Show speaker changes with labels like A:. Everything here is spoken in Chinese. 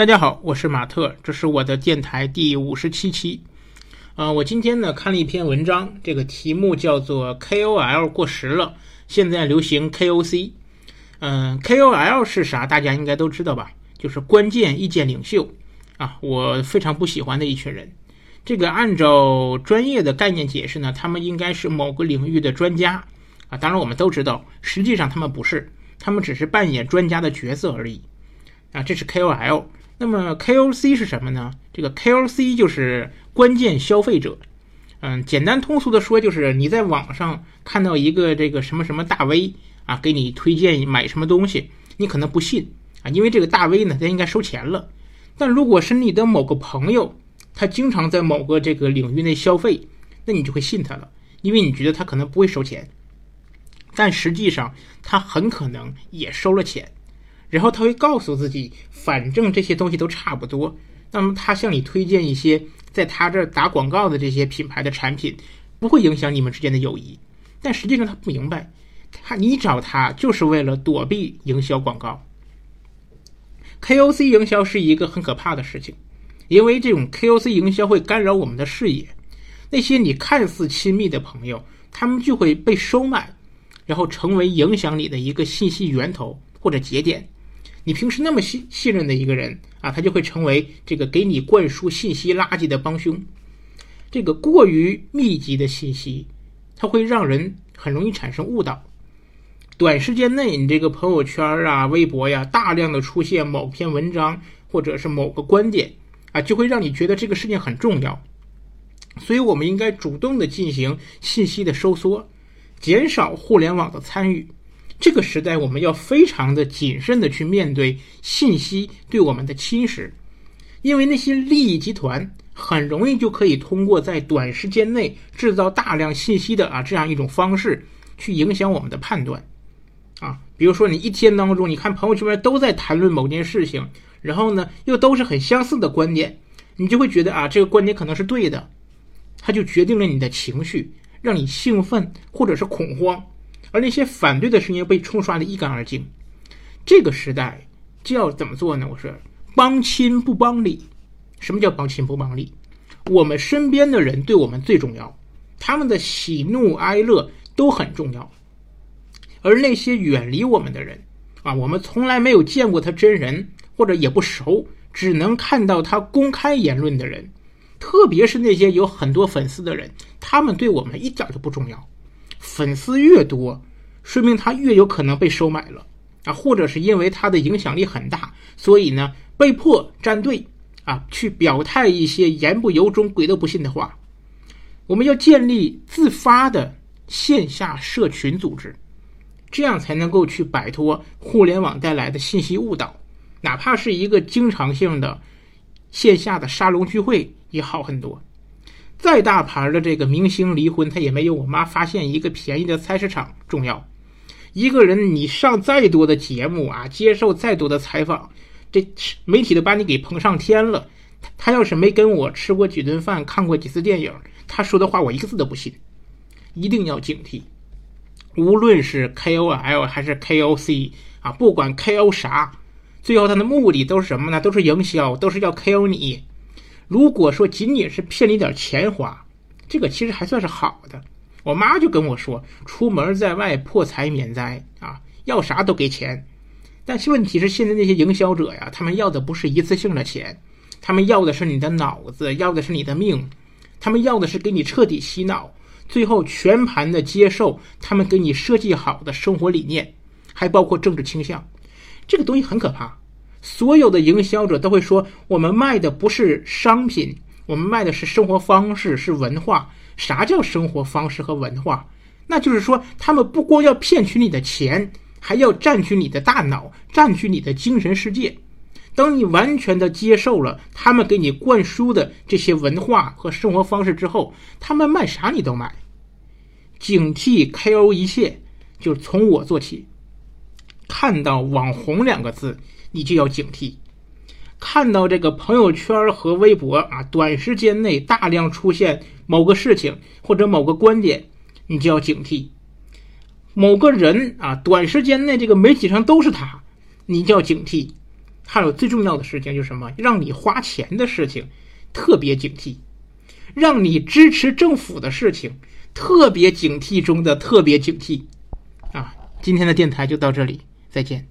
A: 大家好，我是马特，这是我的电台第五十七期。呃，我今天呢看了一篇文章，这个题目叫做 “KOL 过时了，现在流行 KOC”。嗯，KOL 是啥？大家应该都知道吧？就是关键意见领袖啊，我非常不喜欢的一群人。这个按照专业的概念解释呢，他们应该是某个领域的专家啊。当然，我们都知道，实际上他们不是，他们只是扮演专家的角色而已啊。这是 KOL。那么 KOC 是什么呢？这个 KOC 就是关键消费者。嗯，简单通俗的说，就是你在网上看到一个这个什么什么大 V 啊，给你推荐买什么东西，你可能不信啊，因为这个大 V 呢，他应该收钱了。但如果是你的某个朋友，他经常在某个这个领域内消费，那你就会信他了，因为你觉得他可能不会收钱，但实际上他很可能也收了钱。然后他会告诉自己，反正这些东西都差不多。那么他向你推荐一些在他这儿打广告的这些品牌的产品，不会影响你们之间的友谊。但实际上他不明白，他你找他就是为了躲避营销广告。KOC 营销是一个很可怕的事情，因为这种 KOC 营销会干扰我们的视野。那些你看似亲密的朋友，他们就会被收买，然后成为影响你的一个信息源头或者节点。你平时那么信信任的一个人啊，他就会成为这个给你灌输信息垃圾的帮凶。这个过于密集的信息，它会让人很容易产生误导。短时间内，你这个朋友圈啊、微博呀，大量的出现某篇文章或者是某个观点啊，就会让你觉得这个事情很重要。所以，我们应该主动的进行信息的收缩，减少互联网的参与。这个时代，我们要非常的谨慎的去面对信息对我们的侵蚀，因为那些利益集团很容易就可以通过在短时间内制造大量信息的啊这样一种方式去影响我们的判断，啊，比如说你一天当中，你看朋友圈都在谈论某件事情，然后呢又都是很相似的观点，你就会觉得啊这个观点可能是对的，它就决定了你的情绪，让你兴奋或者是恐慌。而那些反对的声音被冲刷的一干二净，这个时代就要怎么做呢？我说，帮亲不帮理。什么叫帮亲不帮理？我们身边的人对我们最重要，他们的喜怒哀乐都很重要。而那些远离我们的人啊，我们从来没有见过他真人，或者也不熟，只能看到他公开言论的人，特别是那些有很多粉丝的人，他们对我们一点都不重要。粉丝越多，说明他越有可能被收买了啊，或者是因为他的影响力很大，所以呢被迫站队啊，去表态一些言不由衷、鬼都不信的话。我们要建立自发的线下社群组织，这样才能够去摆脱互联网带来的信息误导，哪怕是一个经常性的线下的沙龙聚会也好很多。再大牌的这个明星离婚，他也没有我妈发现一个便宜的菜市场重要。一个人你上再多的节目啊，接受再多的采访，这媒体都把你给捧上天了。他要是没跟我吃过几顿饭，看过几次电影，他说的话我一个字都不信。一定要警惕，无论是 KOL 还是 KOC 啊，不管 KO 啥，最后他的目的都是什么呢？都是营销，都是要 KO 你。如果说仅仅是骗你点钱花，这个其实还算是好的。我妈就跟我说，出门在外破财免灾啊，要啥都给钱。但是问题是，现在那些营销者呀，他们要的不是一次性的钱，他们要的是你的脑子，要的是你的命，他们要的是给你彻底洗脑，最后全盘的接受他们给你设计好的生活理念，还包括政治倾向。这个东西很可怕。所有的营销者都会说，我们卖的不是商品，我们卖的是生活方式，是文化。啥叫生活方式和文化？那就是说，他们不光要骗取你的钱，还要占据你的大脑，占据你的精神世界。当你完全的接受了他们给你灌输的这些文化和生活方式之后，他们卖啥你都买。警惕 KO 一切，就从我做起。看到网红两个字。你就要警惕，看到这个朋友圈和微博啊，短时间内大量出现某个事情或者某个观点，你就要警惕；某个人啊，短时间内这个媒体上都是他，你就要警惕；还有最重要的事情就是什么？让你花钱的事情特别警惕，让你支持政府的事情特别警惕中的特别警惕。啊，今天的电台就到这里，再见。